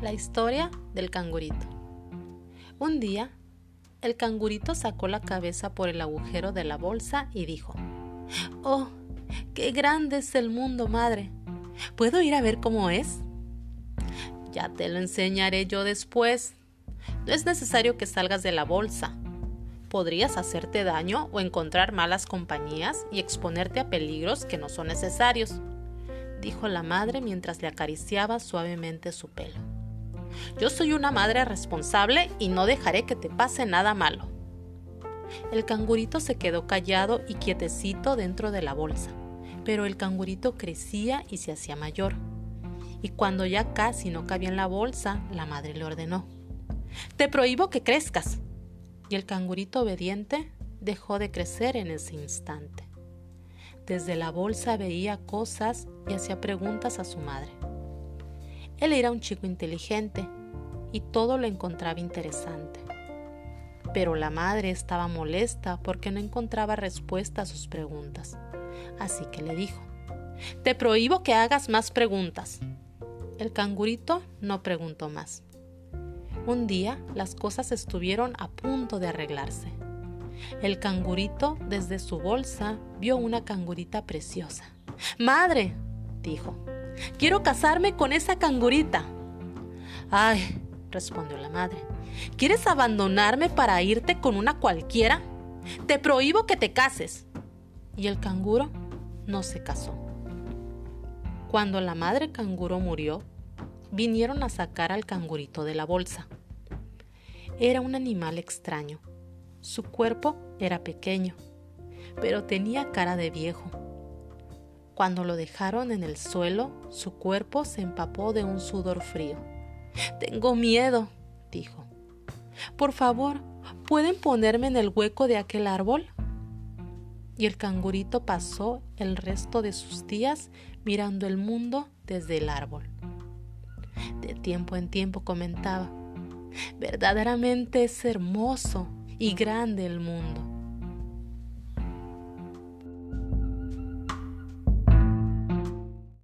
La historia del cangurito. Un día, el cangurito sacó la cabeza por el agujero de la bolsa y dijo, ¡Oh, qué grande es el mundo, madre! ¿Puedo ir a ver cómo es? Ya te lo enseñaré yo después. No es necesario que salgas de la bolsa. Podrías hacerte daño o encontrar malas compañías y exponerte a peligros que no son necesarios, dijo la madre mientras le acariciaba suavemente su pelo. Yo soy una madre responsable y no dejaré que te pase nada malo. El cangurito se quedó callado y quietecito dentro de la bolsa, pero el cangurito crecía y se hacía mayor. Y cuando ya casi no cabía en la bolsa, la madre le ordenó, Te prohíbo que crezcas. Y el cangurito obediente dejó de crecer en ese instante. Desde la bolsa veía cosas y hacía preguntas a su madre. Él era un chico inteligente y todo lo encontraba interesante. Pero la madre estaba molesta porque no encontraba respuesta a sus preguntas. Así que le dijo, Te prohíbo que hagas más preguntas. El cangurito no preguntó más. Un día las cosas estuvieron a punto de arreglarse. El cangurito desde su bolsa vio una cangurita preciosa. Madre, dijo, Quiero casarme con esa cangurita. Ay, respondió la madre, ¿quieres abandonarme para irte con una cualquiera? Te prohíbo que te cases. Y el canguro no se casó. Cuando la madre canguro murió, vinieron a sacar al cangurito de la bolsa. Era un animal extraño. Su cuerpo era pequeño, pero tenía cara de viejo cuando lo dejaron en el suelo, su cuerpo se empapó de un sudor frío. Tengo miedo, dijo. Por favor, ¿pueden ponerme en el hueco de aquel árbol? Y el cangurito pasó el resto de sus días mirando el mundo desde el árbol. De tiempo en tiempo comentaba, verdaderamente es hermoso y grande el mundo